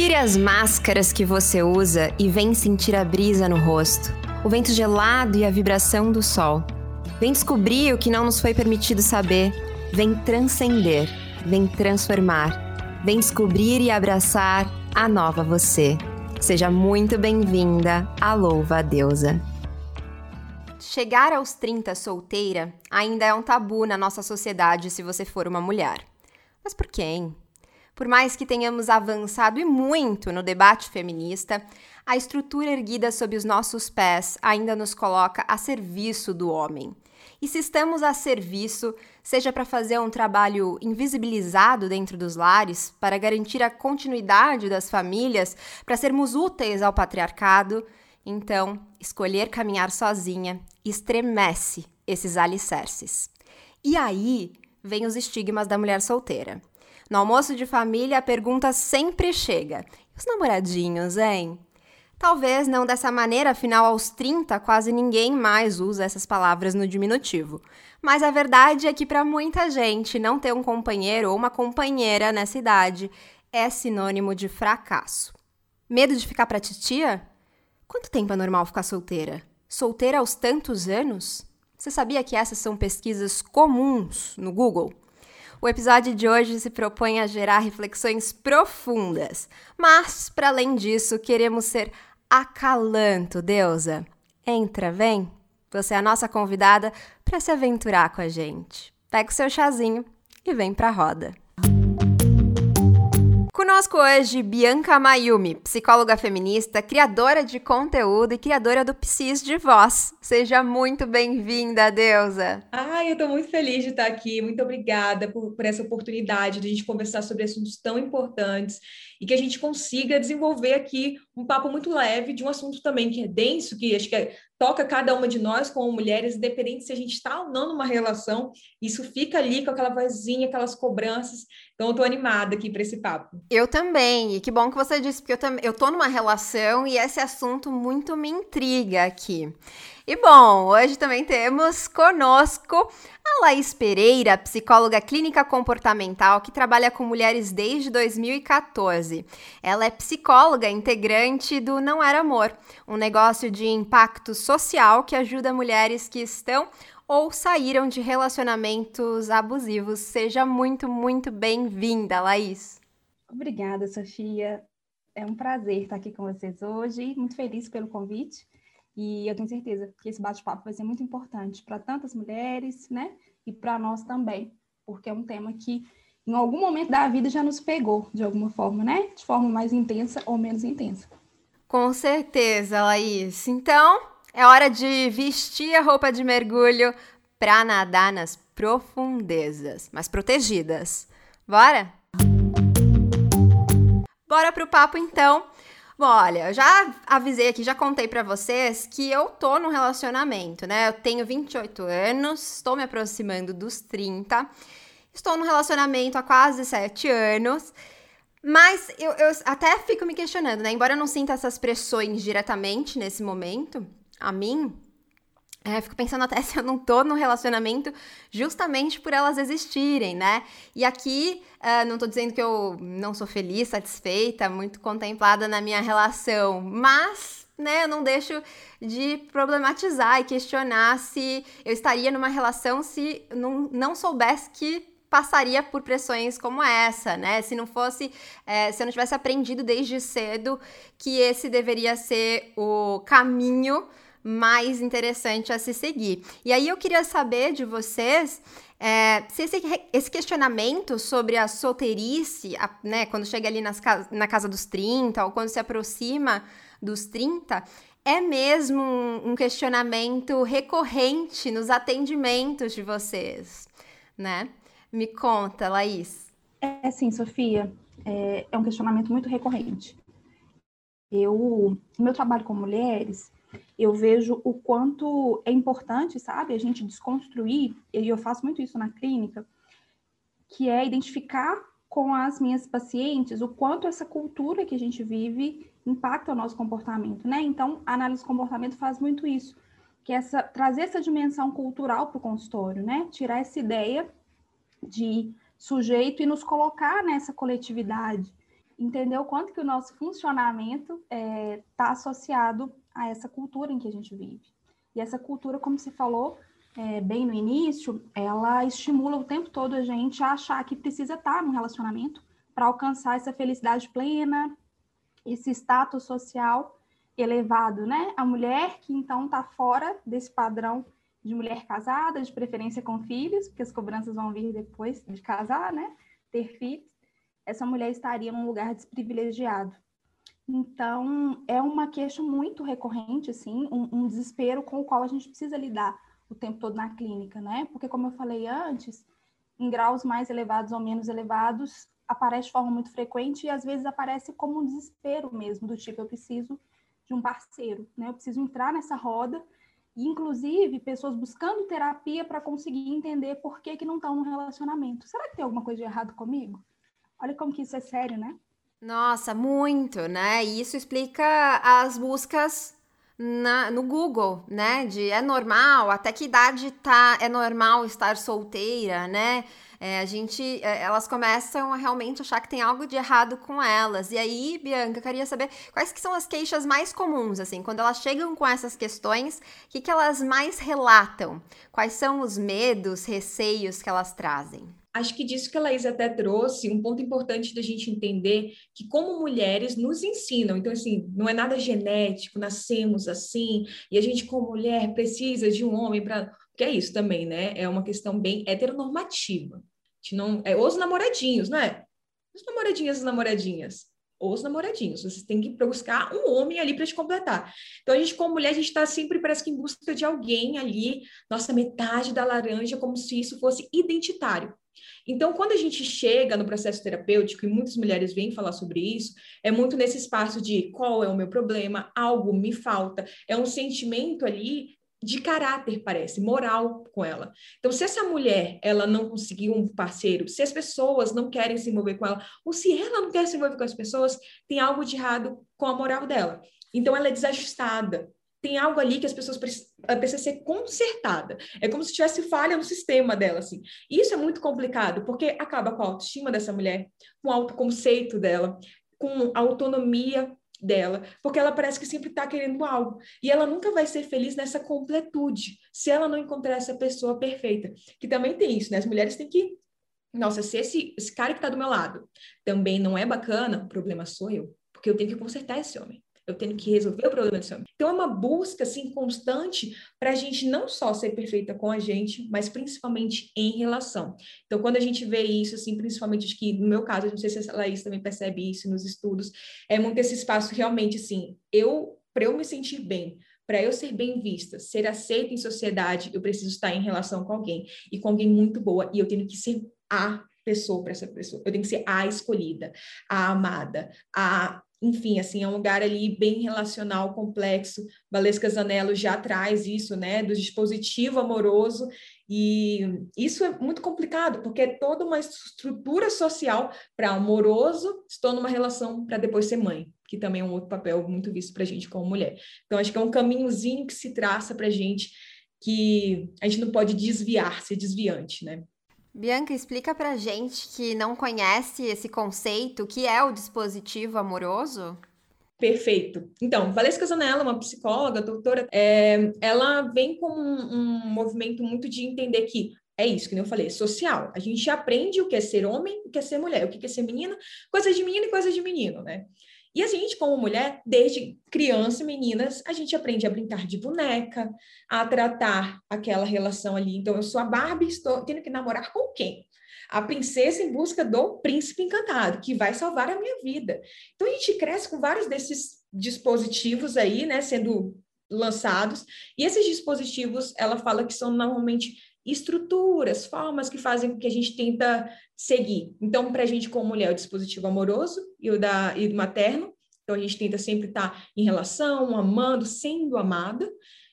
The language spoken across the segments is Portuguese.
Tire as máscaras que você usa e vem sentir a brisa no rosto, o vento gelado e a vibração do sol. Vem descobrir o que não nos foi permitido saber. Vem transcender, vem transformar. Vem descobrir e abraçar a nova você. Seja muito bem-vinda à Louva a Deusa. Chegar aos 30 solteira ainda é um tabu na nossa sociedade se você for uma mulher. Mas por hein? Por mais que tenhamos avançado e muito no debate feminista, a estrutura erguida sob os nossos pés ainda nos coloca a serviço do homem. E se estamos a serviço, seja para fazer um trabalho invisibilizado dentro dos lares, para garantir a continuidade das famílias, para sermos úteis ao patriarcado, então escolher caminhar sozinha estremece esses alicerces. E aí vem os estigmas da mulher solteira. No almoço de família, a pergunta sempre chega: e os namoradinhos, hein? Talvez não dessa maneira, afinal, aos 30, quase ninguém mais usa essas palavras no diminutivo. Mas a verdade é que, para muita gente, não ter um companheiro ou uma companheira nessa idade é sinônimo de fracasso. Medo de ficar pra titia? Quanto tempo é normal ficar solteira? Solteira aos tantos anos? Você sabia que essas são pesquisas comuns no Google? O episódio de hoje se propõe a gerar reflexões profundas, mas, para além disso, queremos ser acalanto, deusa. Entra, vem. Você é a nossa convidada para se aventurar com a gente. Pega o seu chazinho e vem para a roda. Conosco hoje, Bianca Mayumi, psicóloga feminista, criadora de conteúdo e criadora do Psis de Voz. Seja muito bem-vinda, Deusa. Ai, eu estou muito feliz de estar aqui. Muito obrigada por, por essa oportunidade de a gente conversar sobre assuntos tão importantes e que a gente consiga desenvolver aqui um papo muito leve de um assunto também que é denso, que acho que é, toca cada uma de nós como mulheres, independente se a gente está ou não numa relação, isso fica ali com aquela vozinha, aquelas cobranças. Então, eu estou animada aqui para esse papo. Eu também, e que bom que você disse, porque eu, tam eu numa relação e esse assunto muito me intriga aqui. E bom, hoje também temos conosco a Laís Pereira, psicóloga clínica comportamental que trabalha com mulheres desde 2014. Ela é psicóloga integrante do Não Era Amor, um negócio de impacto social que ajuda mulheres que estão ou saíram de relacionamentos abusivos. Seja muito, muito bem-vinda, Laís. Obrigada, Sofia. É um prazer estar aqui com vocês hoje. Muito feliz pelo convite. E eu tenho certeza que esse bate-papo vai ser muito importante para tantas mulheres, né? E para nós também, porque é um tema que em algum momento da vida já nos pegou de alguma forma, né? De forma mais intensa ou menos intensa. Com certeza, Laís. Então, é hora de vestir a roupa de mergulho para nadar nas profundezas, mas protegidas. Bora? Bora pro papo então. Bom, olha, eu já avisei aqui, já contei para vocês que eu tô num relacionamento, né? Eu tenho 28 anos, estou me aproximando dos 30. Estou num relacionamento há quase 7 anos. Mas eu, eu até fico me questionando, né? Embora eu não sinta essas pressões diretamente nesse momento, a mim, é, fico pensando até se eu não tô no relacionamento justamente por elas existirem, né? E aqui, uh, não tô dizendo que eu não sou feliz, satisfeita, muito contemplada na minha relação, mas, né, eu não deixo de problematizar e questionar se eu estaria numa relação se não, não soubesse que passaria por pressões como essa, né? Se não fosse, é, se eu não tivesse aprendido desde cedo que esse deveria ser o caminho mais interessante a se seguir. E aí eu queria saber de vocês é, se esse, esse, questionamento sobre a solteirice, a, né, quando chega ali nas, na casa dos 30 ou quando se aproxima dos 30, é mesmo um, um questionamento recorrente nos atendimentos de vocês, né? Me conta, Laís. É sim, Sofia. É, é um questionamento muito recorrente. Eu, meu trabalho com mulheres, eu vejo o quanto é importante, sabe, a gente desconstruir, e eu faço muito isso na clínica, que é identificar com as minhas pacientes o quanto essa cultura que a gente vive impacta o nosso comportamento, né? Então, a análise de comportamento faz muito isso, que é essa trazer essa dimensão cultural para o consultório, né? Tirar essa ideia de sujeito e nos colocar nessa coletividade entender o quanto que o nosso funcionamento está é, tá associado a essa cultura em que a gente vive. E essa cultura, como se falou é, bem no início, ela estimula o tempo todo a gente a achar que precisa estar num relacionamento para alcançar essa felicidade plena, esse status social elevado, né? A mulher que então está fora desse padrão de mulher casada, de preferência com filhos, porque as cobranças vão vir depois de casar, né? Ter filhos, essa mulher estaria num lugar desprivilegiado. Então, é uma queixa muito recorrente, assim, um, um, desespero com o qual a gente precisa lidar o tempo todo na clínica, né? Porque, como eu falei antes, em graus mais elevados ou menos elevados, aparece de forma muito frequente e às vezes aparece como um desespero mesmo, do tipo, eu preciso de um parceiro, né? Eu preciso entrar nessa roda e, inclusive, pessoas buscando terapia para conseguir entender por que, que não estão no relacionamento. Será que tem alguma coisa de errado comigo? Olha como que isso é sério, né? Nossa, muito, né? E isso explica as buscas na, no Google, né? De é normal, até que idade tá, é normal estar solteira, né? É, a gente, é, elas começam a realmente achar que tem algo de errado com elas. E aí, Bianca, eu queria saber quais que são as queixas mais comuns, assim, quando elas chegam com essas questões, o que, que elas mais relatam? Quais são os medos, receios que elas trazem? Acho que disso que a Laís até trouxe, um ponto importante da gente entender que como mulheres nos ensinam, então assim, não é nada genético, nascemos assim, e a gente como mulher precisa de um homem para, que é isso também, né? É uma questão bem heteronormativa. A gente não é os namoradinhos, não é? Os namoradinhas e namoradinhas os namoradinhos. Você tem que buscar um homem ali para te completar. Então, a gente, como mulher, a gente está sempre, parece que, em busca de alguém ali, nossa metade da laranja, como se isso fosse identitário. Então, quando a gente chega no processo terapêutico, e muitas mulheres vêm falar sobre isso, é muito nesse espaço de qual é o meu problema, algo me falta, é um sentimento ali de caráter, parece, moral com ela. Então, se essa mulher, ela não conseguiu um parceiro, se as pessoas não querem se envolver com ela, ou se ela não quer se envolver com as pessoas, tem algo de errado com a moral dela. Então, ela é desajustada tem algo ali que as pessoas precisam ser consertada. É como se tivesse falha no sistema dela, assim. Isso é muito complicado, porque acaba com a autoestima dessa mulher, com o autoconceito dela, com a autonomia dela, porque ela parece que sempre está querendo algo. E ela nunca vai ser feliz nessa completude, se ela não encontrar essa pessoa perfeita. Que também tem isso, né? As mulheres têm que. Nossa, se esse, esse cara que está do meu lado também não é bacana, o problema sou eu, porque eu tenho que consertar esse homem eu tenho que resolver o problema desse homem. Então, é uma busca, assim, constante para a gente não só ser perfeita com a gente, mas principalmente em relação. Então, quando a gente vê isso, assim, principalmente, que no meu caso, não sei se a Laís também percebe isso nos estudos, é muito esse espaço realmente, assim, eu, para eu me sentir bem, para eu ser bem vista, ser aceita em sociedade, eu preciso estar em relação com alguém, e com alguém muito boa, e eu tenho que ser a pessoa para essa pessoa. Eu tenho que ser a escolhida, a amada, a enfim, assim, é um lugar ali bem relacional, complexo. Valesca Zanello já traz isso, né, do dispositivo amoroso, e isso é muito complicado, porque é toda uma estrutura social para amoroso, estou numa relação para depois ser mãe, que também é um outro papel muito visto para a gente como mulher. Então, acho que é um caminhozinho que se traça para a gente que a gente não pode desviar, ser desviante, né? Bianca, explica pra gente que não conhece esse conceito, que é o dispositivo amoroso? Perfeito. Então, Valesca Zanella, uma psicóloga, doutora, é, ela vem com um, um, movimento muito de entender que é isso que eu falei, é social. A gente aprende o que é ser homem, o que é ser mulher, o que é ser menina, coisa de menina e coisa de menino, né? E a gente, como mulher, desde criança, meninas, a gente aprende a brincar de boneca, a tratar aquela relação ali. Então, eu sou a Barbie, estou tendo que namorar com quem? A princesa em busca do príncipe encantado, que vai salvar a minha vida. Então, a gente cresce com vários desses dispositivos aí, né, sendo lançados. E esses dispositivos, ela fala que são normalmente estruturas, formas que fazem com que a gente tenta seguir. Então, para a gente, como mulher, o dispositivo amoroso e o, da, e o materno. Então, a gente tenta sempre estar tá em relação, amando, sendo amada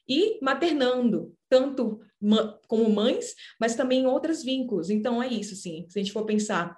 e maternando, tanto como mães, mas também outros vínculos. Então, é isso, assim, se a gente for pensar,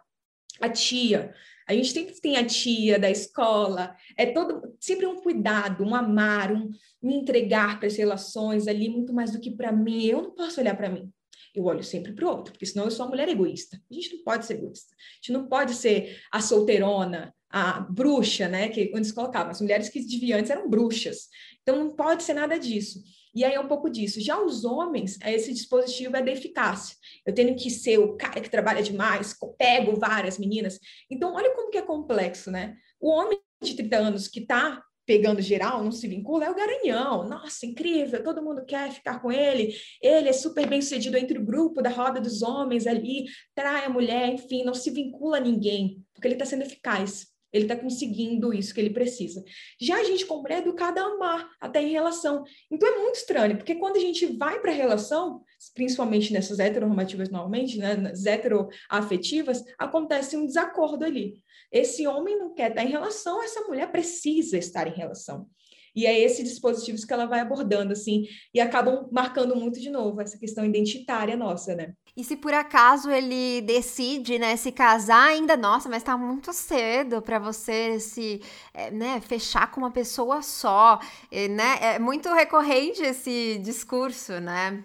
a tia, a gente sempre tem a tia da escola, é todo sempre um cuidado, um amar, um me entregar para as relações ali muito mais do que para mim. Eu não posso olhar para mim eu olho sempre para o outro, porque senão eu sou uma mulher egoísta. A gente não pode ser egoísta. A gente não pode ser a solteirona, a bruxa, né? Que onde se colocava, as mulheres que deviantes eram bruxas. Então não pode ser nada disso. E aí é um pouco disso. Já os homens, esse dispositivo é da eficácia. Eu tenho que ser o cara que trabalha demais, pego várias meninas. Então, olha como que é complexo, né? O homem de 30 anos que está pegando geral, não se vincula, é o garanhão. Nossa, incrível, todo mundo quer ficar com ele. Ele é super bem sucedido entre o grupo da roda dos homens ali, trai a mulher, enfim, não se vincula a ninguém, porque ele está sendo eficaz. Ele está conseguindo isso que ele precisa. Já a gente, como é educada a amar, até em relação. Então é muito estranho, porque quando a gente vai para a relação, principalmente nessas heteronormativas normalmente, né, nas heteroafetivas, acontece um desacordo ali. Esse homem não quer estar em relação, essa mulher precisa estar em relação. E é esse dispositivos que ela vai abordando, assim, e acabam marcando muito de novo essa questão identitária nossa, né? E se por acaso ele decide, né, se casar ainda, nossa, mas tá muito cedo para você se, é, né, fechar com uma pessoa só, é, né? É muito recorrente esse discurso, né?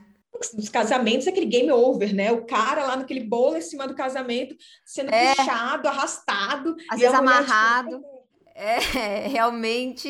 Os casamentos, aquele game over, né? O cara lá naquele bolo em cima do casamento, sendo é. puxado, arrastado. Às vezes amarrado. Tipo, é, realmente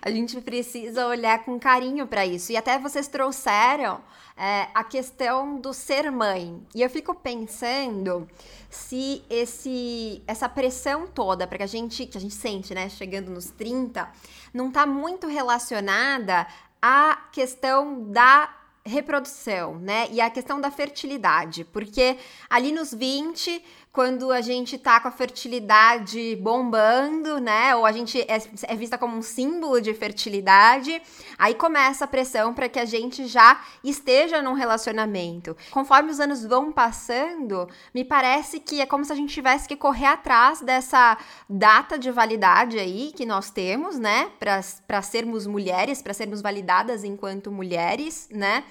a gente precisa olhar com carinho para isso. E até vocês trouxeram é, a questão do ser mãe. E eu fico pensando se esse essa pressão toda para que a gente que a gente sente, né, chegando nos 30, não está muito relacionada à questão da reprodução, né? E a questão da fertilidade, porque ali nos 20 quando a gente tá com a fertilidade bombando, né? Ou a gente é, é vista como um símbolo de fertilidade, aí começa a pressão para que a gente já esteja num relacionamento. Conforme os anos vão passando, me parece que é como se a gente tivesse que correr atrás dessa data de validade aí que nós temos, né? Para sermos mulheres, para sermos validadas enquanto mulheres, né?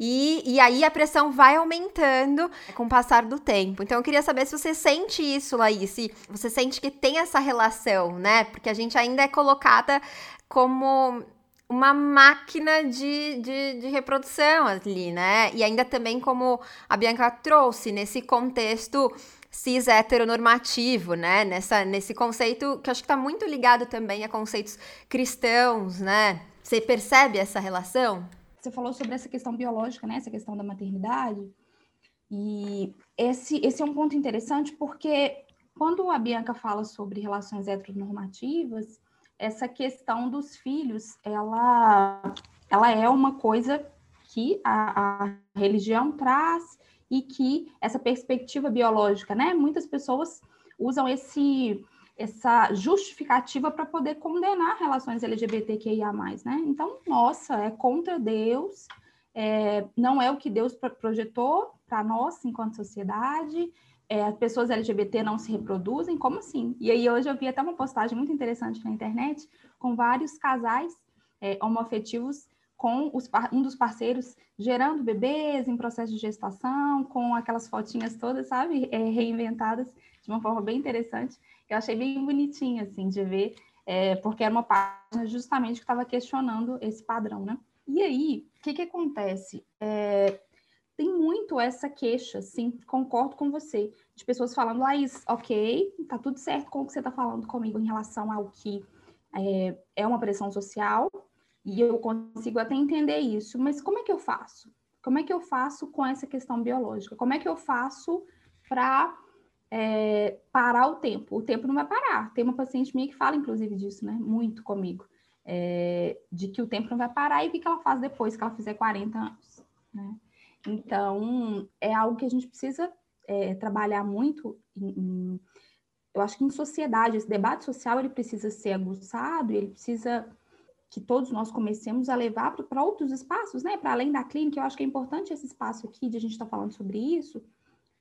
E, e aí a pressão vai aumentando com o passar do tempo. Então eu queria saber se você sente isso, Laís? Se você sente que tem essa relação, né? Porque a gente ainda é colocada como uma máquina de, de, de, reprodução ali, né? E ainda também como a Bianca trouxe, nesse contexto cis heteronormativo, né? Nessa, nesse conceito que acho que está muito ligado também a conceitos cristãos, né? Você percebe essa relação? Você falou sobre essa questão biológica, né? Essa questão da maternidade. E esse, esse é um ponto interessante porque quando a Bianca fala sobre relações heteronormativas, essa questão dos filhos, ela, ela é uma coisa que a, a religião traz e que essa perspectiva biológica, né? Muitas pessoas usam esse essa justificativa para poder condenar relações LGBTQIA+, né? Então, nossa, é contra Deus, é, não é o que Deus projetou para nós enquanto sociedade, é, as pessoas LGBT não se reproduzem, como assim? E aí hoje eu vi até uma postagem muito interessante na internet com vários casais é, homoafetivos com os, um dos parceiros gerando bebês em processo de gestação, com aquelas fotinhas todas, sabe, é, reinventadas de uma forma bem interessante. Eu achei bem bonitinha, assim, de ver, é, porque era uma página justamente que estava questionando esse padrão, né? E aí, o que, que acontece? É, tem muito essa queixa, sim, concordo com você, de pessoas falando, Laís, ok, tá tudo certo com o que você está falando comigo em relação ao que é, é uma pressão social, e eu consigo até entender isso, mas como é que eu faço? Como é que eu faço com essa questão biológica? Como é que eu faço para é, parar o tempo? O tempo não vai parar. Tem uma paciente minha que fala, inclusive, disso, né? Muito comigo é, de que o tempo não vai parar e o que ela faz depois que ela fizer 40 anos, né? Então, é algo que a gente precisa é, trabalhar muito em, em, eu acho que em sociedade, esse debate social, ele precisa ser aguçado, ele precisa que todos nós comecemos a levar para outros espaços, né? Para além da clínica, eu acho que é importante esse espaço aqui de a gente estar tá falando sobre isso,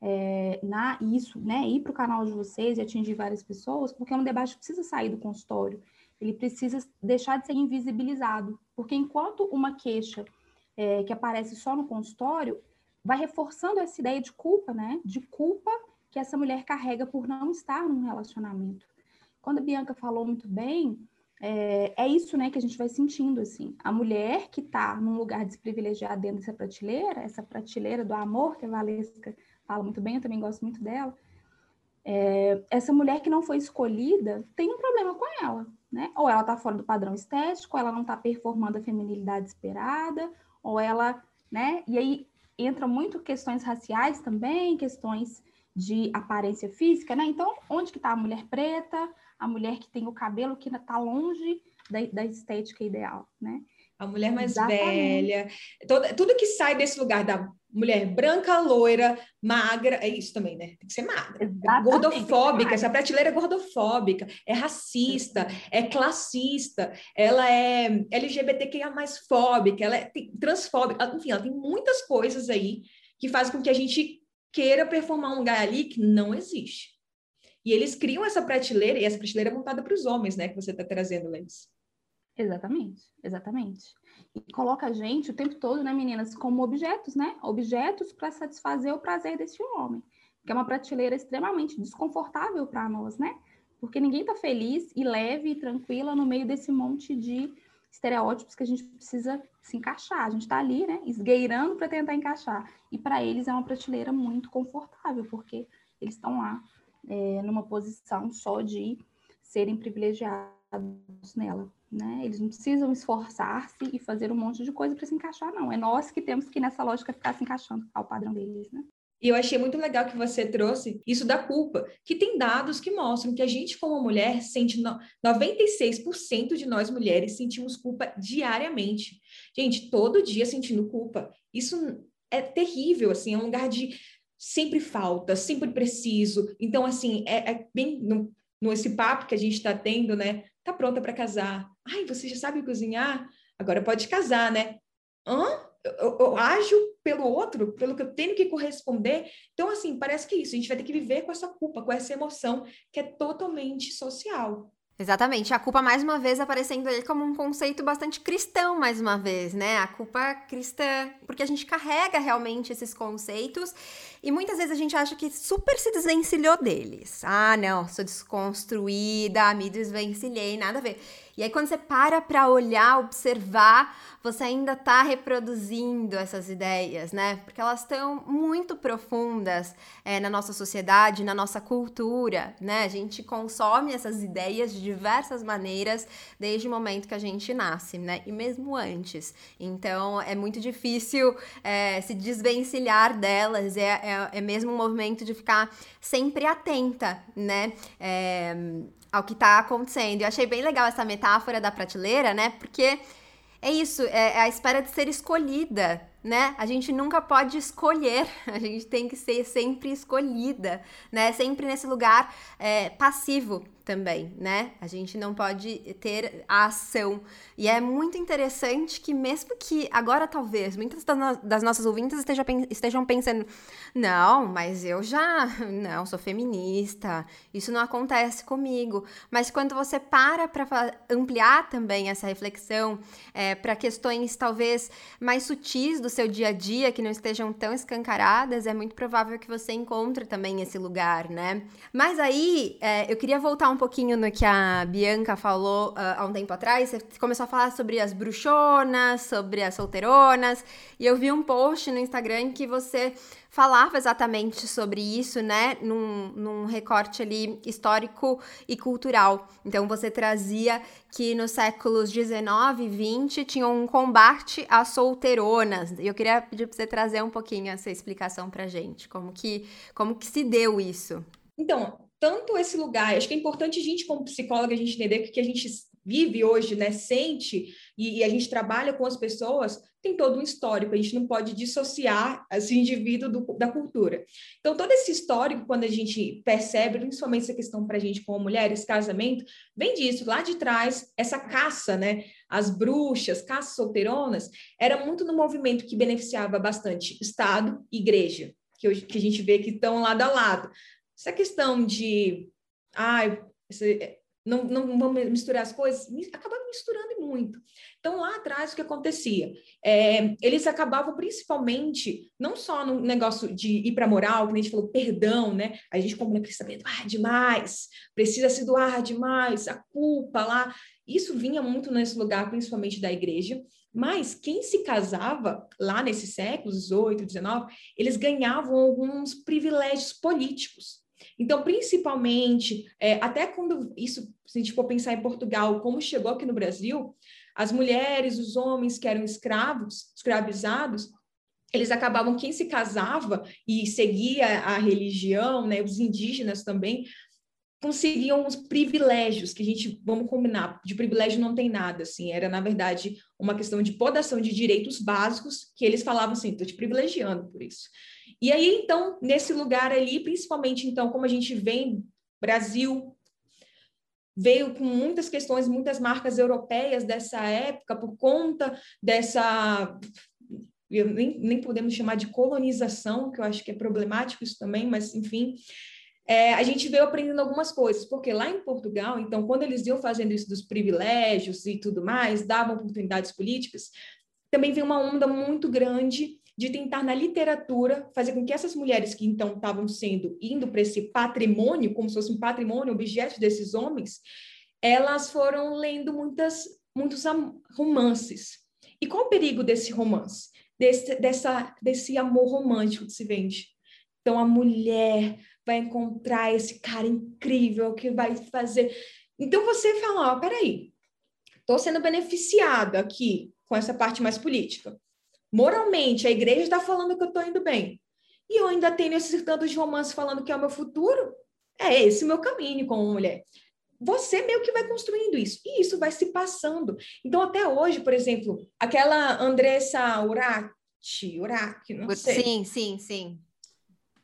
é, na isso, né? Ir para o canal de vocês e atingir várias pessoas, porque é um debate que precisa sair do consultório ele precisa deixar de ser invisibilizado, porque enquanto uma queixa é, que aparece só no consultório vai reforçando essa ideia de culpa, né? De culpa que essa mulher carrega por não estar num relacionamento. Quando a Bianca falou muito bem, é, é isso, né, que a gente vai sentindo assim. A mulher que está num lugar desprivilegiado dentro dessa prateleira, essa prateleira do amor que a Valesca fala muito bem, eu também gosto muito dela é, essa mulher que não foi escolhida tem um problema com ela, né? Ou ela está fora do padrão estético, ou ela não está performando a feminilidade esperada, ou ela, né? E aí entra muito questões raciais também, questões de aparência física, né? Então, onde que está a mulher preta, a mulher que tem o cabelo que está longe da, da, estética ideal, né? A mulher mais Exatamente. velha, toda, tudo que sai desse lugar da mulher branca, loira, magra, é isso também, né? Tem que ser magra. Exatamente. Gordofóbica, essa prateleira é gordofóbica, é racista, é classista, ela é LGBTQIA mais fóbica, ela é transfóbica, enfim, ela tem muitas coisas aí que fazem com que a gente queira performar um lugar ali que não existe. E eles criam essa prateleira, e essa prateleira é montada para os homens, né? Que você está trazendo, Lenis. Exatamente, exatamente. E coloca a gente o tempo todo, né, meninas, como objetos, né? Objetos para satisfazer o prazer desse homem. Que é uma prateleira extremamente desconfortável para nós, né? Porque ninguém está feliz e leve e tranquila no meio desse monte de estereótipos que a gente precisa se encaixar. A gente está ali, né, esgueirando para tentar encaixar. E para eles é uma prateleira muito confortável, porque eles estão lá é, numa posição só de serem privilegiados nela. Né? Eles não precisam esforçar-se e fazer um monte de coisa para se encaixar, não. É nós que temos que, nessa lógica, ficar se encaixando ao padrão deles, né? E eu achei muito legal que você trouxe isso da culpa, que tem dados que mostram que a gente, como mulher, sente no... 96% de nós mulheres sentimos culpa diariamente. Gente, todo dia sentindo culpa. Isso é terrível, assim, é um lugar de sempre falta, sempre preciso. Então, assim, é, é bem no, no esse papo que a gente está tendo, né? Tá pronta para casar. Ai, você já sabe cozinhar? Agora pode casar, né? Hã? eu, eu, ajo pelo outro, pelo que eu tenho que corresponder. Então, assim, parece que é isso. A gente vai ter que viver com essa culpa, com essa emoção que é totalmente social. Exatamente. A culpa, mais uma vez, aparecendo aí como um conceito bastante cristão, mais uma vez, né? A culpa cristã, porque a gente carrega realmente esses conceitos e muitas vezes a gente acha que super se desvencilhou deles. Ah, não, sou desconstruída, me desvencilhei, nada a ver. E aí, quando você para para olhar, observar, você ainda está reproduzindo essas ideias, né? Porque elas estão muito profundas é, na nossa sociedade, na nossa cultura, né? A gente consome essas ideias de diversas maneiras desde o momento que a gente nasce, né? E mesmo antes. Então, é muito difícil é, se desvencilhar delas. É, é, é, mesmo um movimento de ficar sempre atenta, né? É, ao que está acontecendo. Eu achei bem legal essa metáfora da prateleira, né? Porque é isso, é, é a espera de ser escolhida, né? A gente nunca pode escolher, a gente tem que ser sempre escolhida, né? Sempre nesse lugar é, passivo também, né? A gente não pode ter a ação. E é muito interessante que, mesmo que agora talvez muitas das nossas ouvintes estejam, pensando, não, mas eu já não sou feminista, isso não acontece comigo. Mas quando você para para ampliar também essa reflexão é, para questões talvez mais sutis do seu dia a dia, que não estejam tão escancaradas, é muito provável que você encontre também esse lugar, né? Mas aí é, eu queria voltar um pouquinho no que a Bianca falou uh, há um tempo atrás. Você começou a falar sobre as bruxonas, sobre as solteironas, e eu vi um post no Instagram que você falava exatamente sobre isso, né, num, num recorte ali histórico e cultural. Então você trazia que nos séculos 19 e 20 tinha um combate às solteironas. E eu queria pedir para você trazer um pouquinho essa explicação para gente, como que, como que se deu isso. Então, tanto esse lugar, acho que é importante a gente, como psicóloga, a gente entender que a gente vive hoje, né, sente, e, e, a gente trabalha com as pessoas, tem todo um histórico, a gente não pode dissociar esse indivíduo do, da cultura. Então, todo esse histórico, quando a gente percebe, principalmente essa questão para a gente como mulheres, casamento, vem disso, lá de trás, essa caça, né, as bruxas, caças solteironas, era muito no movimento que beneficiava bastante Estado e igreja, que, que a gente vê que estão lado a lado. Essa questão de, ai, ah, não, não vamos misturar as coisas, acaba misturando muito. Então, lá atrás, o que acontecia? É, eles acabavam principalmente, não só no negócio de ir para a moral, que a gente falou, perdão, né? A gente, como mulher, precisa perdoar demais, precisa se doar demais, a culpa lá. Isso vinha muito nesse lugar, principalmente da igreja. Mas quem se casava lá nesses séculos, 18, 19, eles ganhavam alguns privilégios políticos. Então, principalmente, é, até quando isso, se a gente for pensar em Portugal, como chegou aqui no Brasil, as mulheres, os homens que eram escravos, escravizados, eles acabavam, quem se casava e seguia a religião, né, os indígenas também, conseguiam os privilégios, que a gente, vamos combinar, de privilégio não tem nada, assim, era, na verdade, uma questão de podação de direitos básicos, que eles falavam assim, estou te privilegiando por isso. E aí, então, nesse lugar ali, principalmente, então, como a gente vem, Brasil, veio com muitas questões, muitas marcas europeias dessa época, por conta dessa nem, nem podemos chamar de colonização, que eu acho que é problemático isso também, mas enfim, é, a gente veio aprendendo algumas coisas, porque lá em Portugal, então, quando eles iam fazendo isso dos privilégios e tudo mais, davam oportunidades políticas, também veio uma onda muito grande de tentar na literatura fazer com que essas mulheres que então estavam sendo indo para esse patrimônio, como se fosse um patrimônio, objeto desses homens, elas foram lendo muitas muitos romances. E qual o perigo desse romance? Desse, dessa, desse amor romântico que se vende. Então, a mulher vai encontrar esse cara incrível que vai fazer. Então você fala: ó, peraí, estou sendo beneficiada aqui com essa parte mais política. Moralmente, a igreja está falando que eu estou indo bem. E eu ainda tenho esses tantos de romance falando que é o meu futuro. É esse o meu caminho como mulher. Você meio que vai construindo isso. E isso vai se passando. Então, até hoje, por exemplo, aquela Andressa Urati, Urati, não sei. Sim, sim, sim.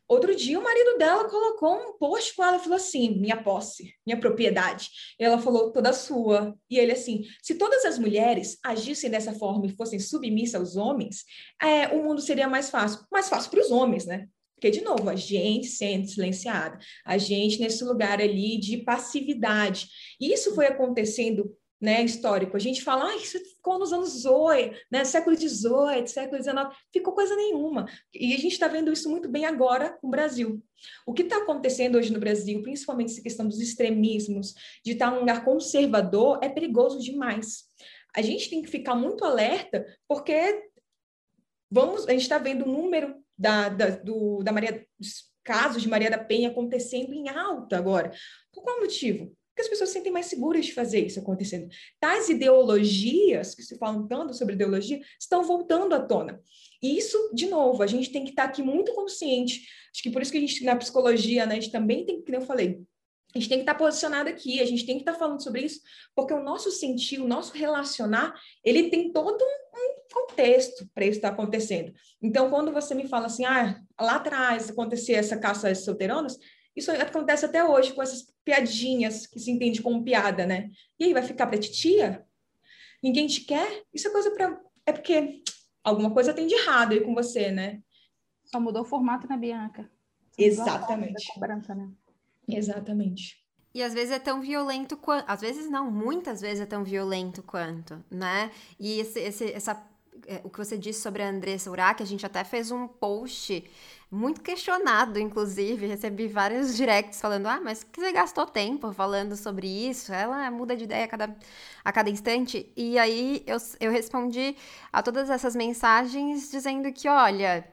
Outro dia, o marido dela colocou um post com ela e falou assim: minha posse, minha propriedade. E ela falou toda sua. E ele assim: se todas as mulheres agissem dessa forma e fossem submissas aos homens, é, o mundo seria mais fácil. Mais fácil para os homens, né? Porque, de novo, a gente sendo silenciada, a gente nesse lugar ali de passividade. E isso foi acontecendo né, histórico. A gente fala, ah, isso ficou nos anos 8, né, século XVIII, século XIX, ficou coisa nenhuma. E a gente está vendo isso muito bem agora com o Brasil. O que está acontecendo hoje no Brasil, principalmente essa questão dos extremismos, de estar num lugar conservador, é perigoso demais. A gente tem que ficar muito alerta, porque vamos, a gente está vendo o número da, da, do, da Maria, casos de Maria da Penha acontecendo em alta agora. Por qual motivo? Porque as pessoas se sentem mais seguras de fazer isso acontecendo. Tais ideologias, que se falam tanto sobre ideologia, estão voltando à tona. E isso, de novo, a gente tem que estar aqui muito consciente. Acho que por isso que a gente, na psicologia, né, a gente também tem, como eu falei, a gente tem que estar posicionado aqui, a gente tem que estar falando sobre isso, porque o nosso sentir, o nosso relacionar, ele tem todo um, contexto para isso estar acontecendo. Então, quando você me fala assim, ah, lá atrás acontecia essa caça às solteironas, isso acontece até hoje com essas piadinhas que se entende como piada, né? E aí vai ficar para titia? Ninguém te quer? Isso é coisa para é porque alguma coisa tem de errado aí com você, né? Só mudou o formato, né, Bianca? Exatamente. Cobrança, né? Exatamente. E às vezes é tão violento quanto. Às vezes não, muitas vezes é tão violento quanto, né? E esse, esse, essa, o que você disse sobre a Andressa Urach, a gente até fez um post muito questionado, inclusive. Recebi vários directs falando: ah, mas que você gastou tempo falando sobre isso? Ela muda de ideia a cada, a cada instante. E aí eu, eu respondi a todas essas mensagens dizendo que, olha.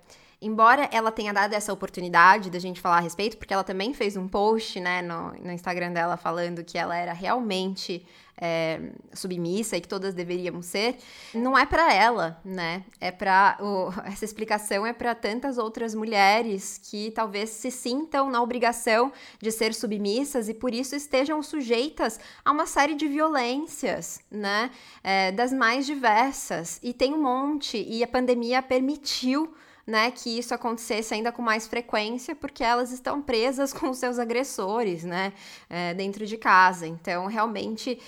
Embora ela tenha dado essa oportunidade da gente falar a respeito, porque ela também fez um post, né, no, no Instagram dela falando que ela era realmente é, submissa e que todas deveríamos ser, não é para ela, né? É para essa explicação é para tantas outras mulheres que talvez se sintam na obrigação de ser submissas e por isso estejam sujeitas a uma série de violências, né? É, das mais diversas e tem um monte e a pandemia permitiu né, que isso acontecesse ainda com mais frequência, porque elas estão presas com seus agressores, né, é, dentro de casa. Então, realmente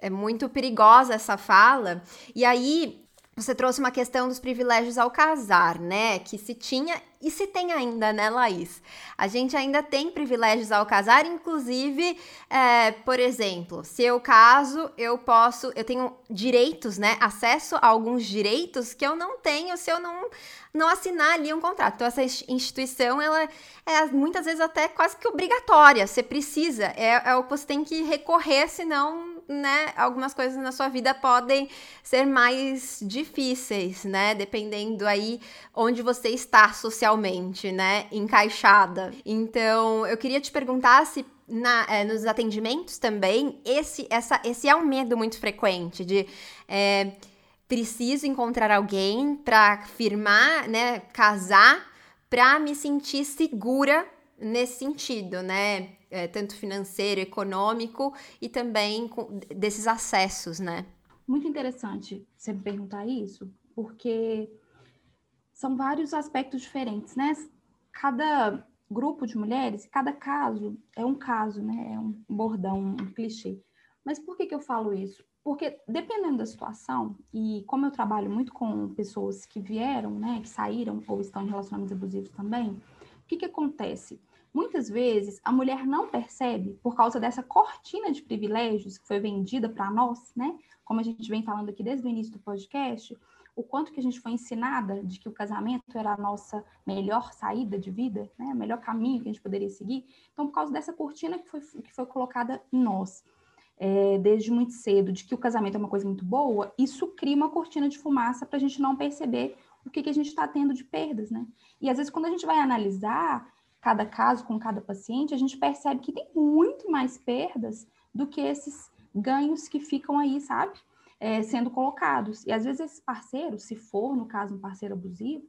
é muito perigosa essa fala. E aí, você trouxe uma questão dos privilégios ao casar, né? Que se tinha e se tem ainda, né, Laís? A gente ainda tem privilégios ao casar, inclusive, é, por exemplo, se eu caso, eu posso, eu tenho direitos, né? Acesso a alguns direitos que eu não tenho se eu não, não assinar ali um contrato. Então, essa instituição, ela é muitas vezes até quase que obrigatória. Você precisa, é, é o que você tem que recorrer, senão né, algumas coisas na sua vida podem ser mais difíceis, né, dependendo aí onde você está socialmente, né, encaixada. Então, eu queria te perguntar se na, é, nos atendimentos também, esse, essa, esse é um medo muito frequente de é, preciso encontrar alguém para firmar, né, casar, para me sentir segura nesse sentido, né? É, tanto financeiro, econômico e também com, desses acessos, né? Muito interessante você me perguntar isso, porque são vários aspectos diferentes, né? Cada grupo de mulheres, cada caso é um caso, né? É um bordão, um clichê. Mas por que, que eu falo isso? Porque dependendo da situação, e como eu trabalho muito com pessoas que vieram, né, que saíram ou estão em relacionamentos abusivos também, o que, que acontece? Muitas vezes a mulher não percebe, por causa dessa cortina de privilégios que foi vendida para nós, né? Como a gente vem falando aqui desde o início do podcast, o quanto que a gente foi ensinada de que o casamento era a nossa melhor saída de vida, né? O melhor caminho que a gente poderia seguir. Então, por causa dessa cortina que foi, que foi colocada em nós, é, desde muito cedo, de que o casamento é uma coisa muito boa, isso cria uma cortina de fumaça para a gente não perceber o que, que a gente está tendo de perdas, né? E às vezes, quando a gente vai analisar cada caso com cada paciente, a gente percebe que tem muito mais perdas do que esses ganhos que ficam aí, sabe? é, sendo colocados. E às vezes esse parceiro, se for, no caso, um parceiro abusivo,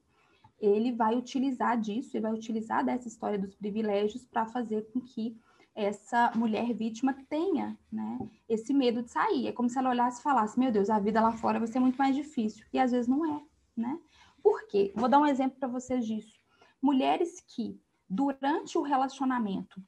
ele vai utilizar disso, ele vai utilizar dessa história dos privilégios para fazer com que essa mulher vítima tenha né, esse medo de sair. É como se ela olhasse e falasse: Meu Deus, a vida lá fora vai ser muito mais difícil. E às vezes não é. Né? Por quê? Vou dar um exemplo para vocês disso. Mulheres que, durante o relacionamento,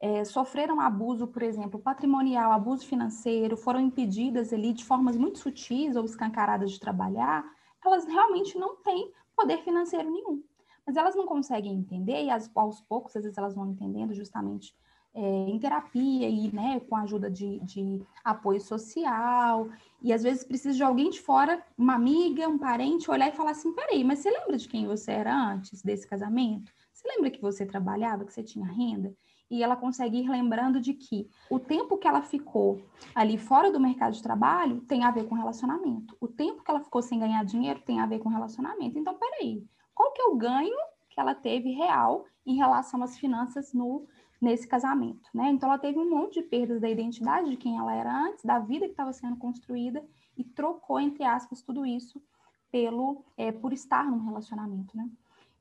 é, sofreram abuso, por exemplo, patrimonial, abuso financeiro, foram impedidas ali de formas muito sutis ou escancaradas de trabalhar, elas realmente não têm poder financeiro nenhum. Mas elas não conseguem entender, e aos poucos, às vezes, elas vão entendendo justamente é, em terapia e né, com a ajuda de, de, apoio social, e às vezes precisa de alguém de fora, uma amiga, um parente, olhar e falar assim: peraí, mas você lembra de quem você era antes desse casamento? Você lembra que você trabalhava, que você tinha renda? e ela consegue ir lembrando de que o tempo que ela ficou ali fora do mercado de trabalho tem a ver com relacionamento. O tempo que ela ficou sem ganhar dinheiro tem a ver com relacionamento. Então, peraí, qual que é o ganho que ela teve real em relação às finanças no nesse casamento, né? Então, ela teve um monte de perdas da identidade de quem ela era antes, da vida que estava sendo construída e trocou, entre aspas, tudo isso pelo é, por estar num relacionamento, né?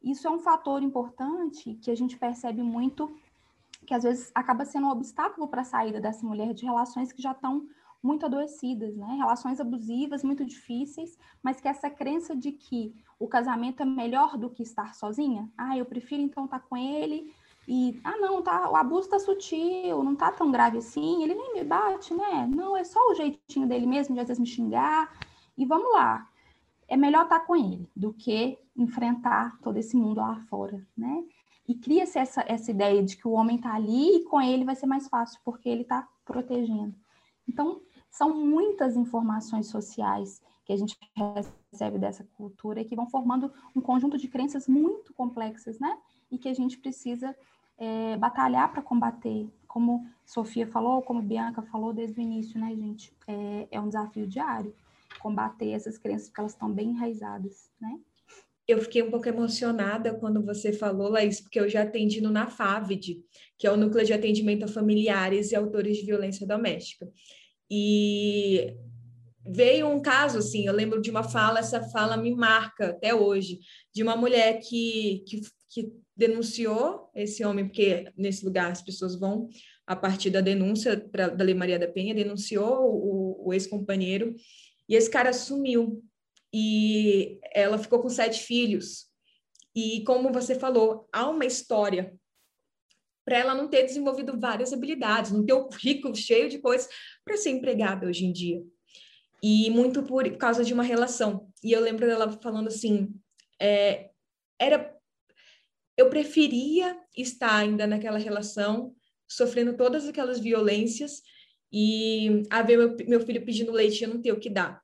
Isso é um fator importante que a gente percebe muito que às vezes acaba sendo um obstáculo para a saída dessa mulher de relações que já estão muito adoecidas, né? Relações abusivas, muito difíceis, mas que essa crença de que o casamento é melhor do que estar sozinha, ah, eu prefiro então estar tá com ele e ah, não, tá, o abuso tá sutil, não tá tão grave assim, ele nem me bate, né? Não, é só o jeitinho dele mesmo de às vezes me xingar. E vamos lá. É melhor estar tá com ele do que enfrentar todo esse mundo lá fora, né? E cria-se essa, essa ideia de que o homem está ali e com ele vai ser mais fácil, porque ele está protegendo. Então, são muitas informações sociais que a gente recebe dessa cultura e que vão formando um conjunto de crenças muito complexas, né? E que a gente precisa é, batalhar para combater. Como Sofia falou, como Bianca falou desde o início, né, gente? É, é um desafio diário combater essas crenças, porque elas estão bem enraizadas, né? eu fiquei um pouco emocionada quando você falou, Laís, porque eu já atendi no NAFAVID, que é o Núcleo de Atendimento a Familiares e Autores de Violência Doméstica. E veio um caso, assim, eu lembro de uma fala, essa fala me marca até hoje, de uma mulher que, que, que denunciou esse homem, porque nesse lugar as pessoas vão, a partir da denúncia pra, da Lei Maria da Penha, denunciou o, o ex-companheiro, e esse cara sumiu e ela ficou com sete filhos. E como você falou, há uma história para ela não ter desenvolvido várias habilidades, não ter o currículo cheio de coisas para ser empregada hoje em dia. E muito por causa de uma relação. E eu lembro dela falando assim: é, era, eu preferia estar ainda naquela relação, sofrendo todas aquelas violências e a ver meu, meu filho pedindo leite e eu não ter o que dar.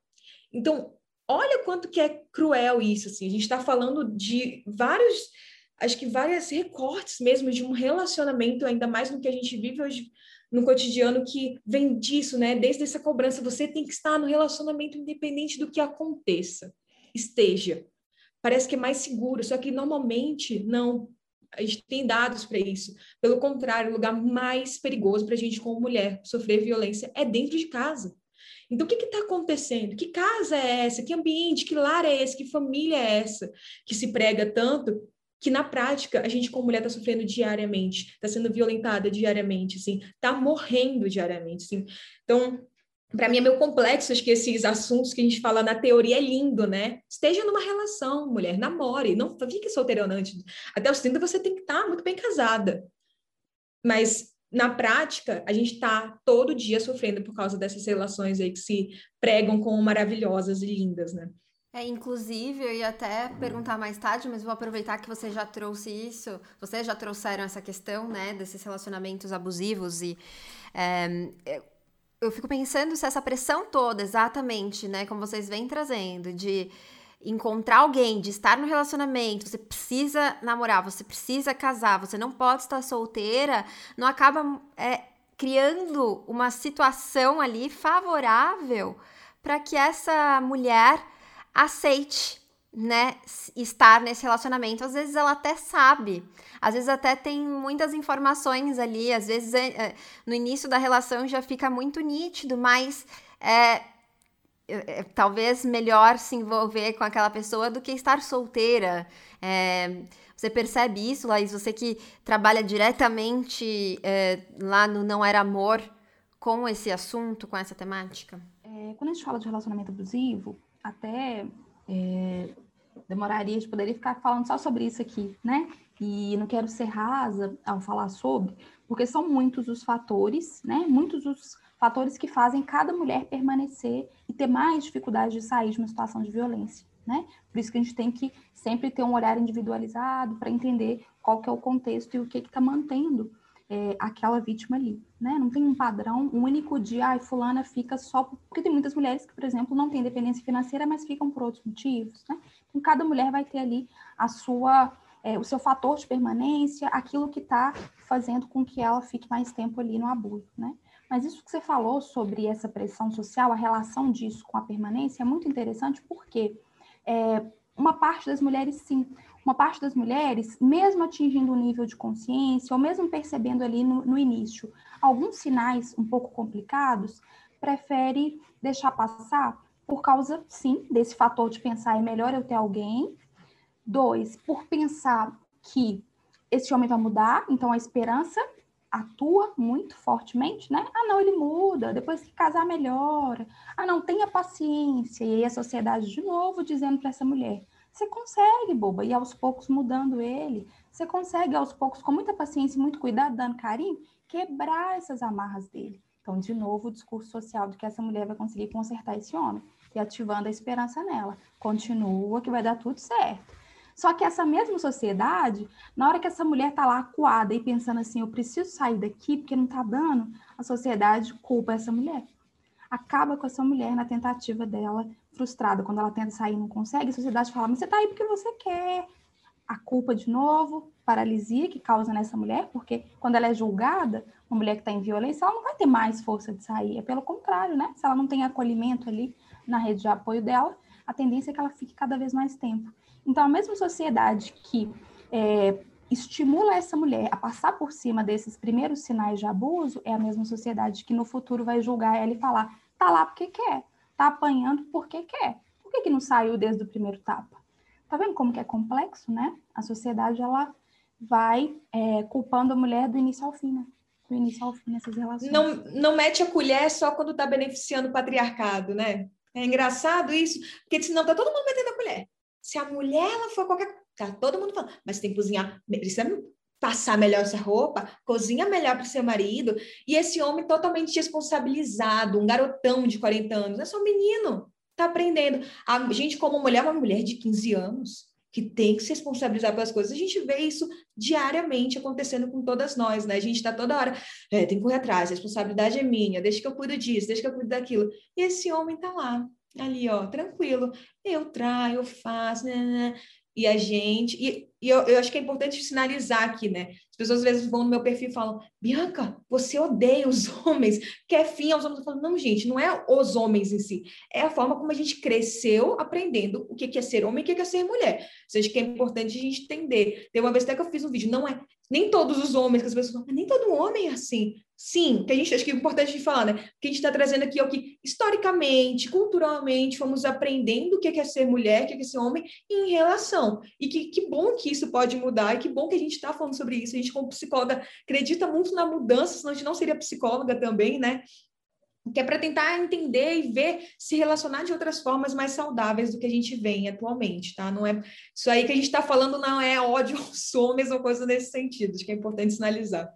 Então, olha quanto que é cruel isso, assim. A gente está falando de vários, acho que vários recortes mesmo de um relacionamento, ainda mais no que a gente vive hoje no cotidiano que vem disso, né? Desde essa cobrança, você tem que estar no relacionamento independente do que aconteça. Esteja. Parece que é mais seguro, só que normalmente não. A gente tem dados para isso. Pelo contrário, o lugar mais perigoso para a gente, como mulher, sofrer violência é dentro de casa. Então, o que está acontecendo? Que casa é essa? Que ambiente? Que lar é esse? Que família é essa que se prega tanto que na prática a gente como mulher está sofrendo diariamente, está sendo violentada diariamente, assim, está morrendo diariamente, assim. Então, para mim é meio complexo, acho que esses assuntos que a gente fala na teoria é lindo, né? Esteja numa relação, mulher, namore, não fique solteirona Até os 30 você tem que estar tá muito bem casada. Mas na prática, a gente está todo dia sofrendo por causa dessas relações aí que se pregam como maravilhosas e lindas, né? É, inclusive, eu ia até perguntar mais tarde, mas vou aproveitar que você já trouxe isso, vocês já trouxeram essa questão, né, desses relacionamentos abusivos e é, eu fico pensando se essa pressão toda, exatamente, né, como vocês vêm trazendo, de encontrar alguém, de estar no relacionamento, você precisa namorar, você precisa casar, você não pode estar solteira, não acaba é, criando uma situação ali favorável para que essa mulher aceite, né, estar nesse relacionamento. Às vezes ela até sabe, às vezes até tem muitas informações ali, às vezes é, é, no início da relação já fica muito nítido, mas é, é, é talvez melhor se envolver com aquela pessoa do que estar solteira. É, você percebe isso, Laís? Você que trabalha diretamente é, lá no Não Era Amor com esse assunto, com essa temática? É, quando a gente fala de relacionamento abusivo, até é, demoraria, de poderia ficar falando só sobre isso aqui, né? E não quero ser rasa ao falar sobre, porque são muitos os fatores, né? Muitos os fatores que fazem cada mulher permanecer e ter mais dificuldade de sair de uma situação de violência, né? Por isso que a gente tem que sempre ter um olhar individualizado para entender qual que é o contexto e o que está mantendo é, aquela vítima ali, né? Não tem um padrão único de, ai, fulana fica só... Porque tem muitas mulheres que, por exemplo, não têm dependência financeira, mas ficam por outros motivos, né? Então, cada mulher vai ter ali a sua... É, o seu fator de permanência, aquilo que está fazendo com que ela fique mais tempo ali no abuso, né? Mas isso que você falou sobre essa pressão social, a relação disso com a permanência é muito interessante porque é, uma parte das mulheres, sim, uma parte das mulheres, mesmo atingindo um nível de consciência, ou mesmo percebendo ali no, no início alguns sinais um pouco complicados, prefere deixar passar por causa, sim, desse fator de pensar é melhor eu ter alguém. Dois, por pensar que esse homem vai mudar, então a esperança atua muito fortemente, né? Ah, não, ele muda, depois que casar melhora. Ah, não, tenha paciência. E aí a sociedade de novo dizendo para essa mulher: você consegue, boba, e aos poucos mudando ele. Você consegue, aos poucos, com muita paciência e muito cuidado, dando carinho, quebrar essas amarras dele. Então, de novo, o discurso social de que essa mulher vai conseguir consertar esse homem e ativando a esperança nela. Continua que vai dar tudo certo. Só que essa mesma sociedade, na hora que essa mulher está lá acuada e pensando assim, eu preciso sair daqui porque não está dando, a sociedade culpa essa mulher. Acaba com essa mulher na tentativa dela frustrada quando ela tenta sair e não consegue, a sociedade fala, mas você está aí porque você quer. A culpa de novo, paralisia que causa nessa mulher, porque quando ela é julgada, uma mulher que está em violência, ela não vai ter mais força de sair, é pelo contrário, né? Se ela não tem acolhimento ali na rede de apoio dela, a tendência é que ela fique cada vez mais tempo. Então, a mesma sociedade que é, estimula essa mulher a passar por cima desses primeiros sinais de abuso, é a mesma sociedade que no futuro vai julgar ela e falar: tá lá porque quer, tá apanhando porque quer. Por que, que não saiu desde o primeiro tapa? Tá vendo como que é complexo, né? A sociedade, ela vai é, culpando a mulher do início ao fim, né? Do início ao fim nessas relações. Não, não mete a colher só quando tá beneficiando o patriarcado, né? É engraçado isso, porque senão tá todo mundo metendo a colher. Se a mulher ela for qualquer tá todo mundo falando, mas tem que cozinhar, precisa passar melhor essa roupa, cozinha melhor para o seu marido, e esse homem totalmente responsabilizado, um garotão de 40 anos, é só um menino, tá aprendendo. A gente, como mulher, uma mulher de 15 anos, que tem que se responsabilizar pelas coisas, a gente vê isso diariamente acontecendo com todas nós, né? A gente está toda hora, é, tem que correr atrás, a responsabilidade é minha, deixa que eu cuido disso, deixa que eu cuido daquilo. E esse homem tá lá, ali, ó, tranquilo. Eu traio, eu faço, né, né, né. E a gente. E, e eu, eu, acho que é importante sinalizar aqui, né? As pessoas às vezes vão no meu perfil e falam: Bianca, você odeia os homens, quer fim aos homens. Eu falo: não, gente, não é os homens em si, é a forma como a gente cresceu aprendendo o que é ser homem e o que é ser mulher. Ou seja, que é importante a gente entender. Tem uma vez até que eu fiz um vídeo, não é nem todos os homens, que as pessoas falam, nem todo homem é assim. Sim, que a gente acho que é importante de falar, né? Que a gente está trazendo aqui é o que historicamente, culturalmente, fomos aprendendo o que é ser mulher, o que é ser homem em relação. E que, que bom que isso pode mudar, e que bom que a gente está falando sobre isso. A gente, como psicóloga, acredita muito na mudança, senão a gente não seria psicóloga também, né? que é para tentar entender e ver se relacionar de outras formas mais saudáveis do que a gente vem atualmente, tá? Não é isso aí que a gente está falando, não é ódio aos homens ou coisa nesse sentido, acho que é importante sinalizar.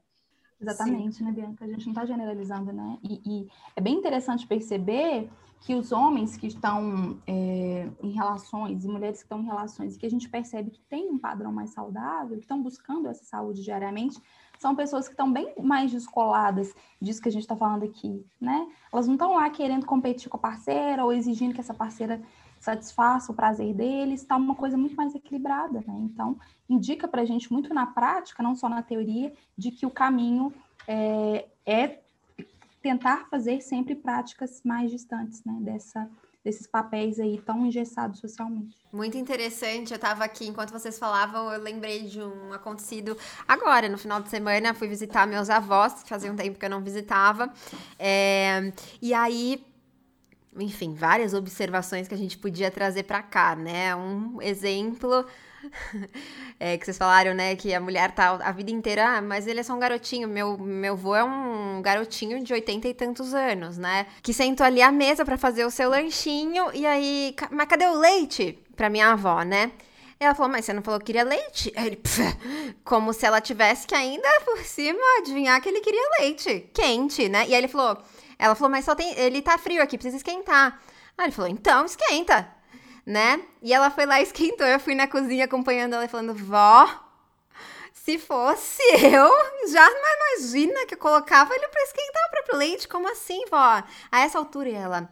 Exatamente, Sim. né, Bianca? A gente não está generalizando, né? E, e, é bem interessante perceber que os homens que estão é, em relações e mulheres que estão em relações e que a gente percebe que tem um padrão mais saudável, que estão buscando essa saúde diariamente, são pessoas que estão bem mais descoladas disso que a gente está falando aqui, né? Elas não estão lá querendo competir com a parceira ou exigindo que essa parceira satisfaça o prazer deles, está uma coisa muito mais equilibrada, né? Então, indica para a gente muito na prática, não só na teoria, de que o caminho é, é tentar fazer sempre práticas mais distantes, né? Dessa desses papéis aí tão engessados socialmente. Muito interessante. Eu estava aqui enquanto vocês falavam, eu lembrei de um acontecido agora, no final de semana, fui visitar meus avós, que fazia um tempo que eu não visitava. É, e aí enfim, várias observações que a gente podia trazer para cá, né? Um exemplo é, que vocês falaram, né, que a mulher tá a vida inteira, ah, mas ele é só um garotinho. Meu, meu avô é um garotinho de oitenta e tantos anos, né? Que sentou ali à mesa para fazer o seu lanchinho e aí, mas cadê o leite? Pra minha avó, né? Ela falou, mas você não falou que queria leite? Aí ele, como se ela tivesse que ainda por cima adivinhar que ele queria leite quente, né? E aí ele falou, ela falou, mas só tem, ele tá frio aqui, precisa esquentar. Aí ele falou, então esquenta né? E ela foi lá e esquentou. Eu fui na cozinha acompanhando ela e falando, vó, se fosse eu, já não imagina que eu colocava ele para esquentar o próprio leite. Como assim, vó? A essa altura ela.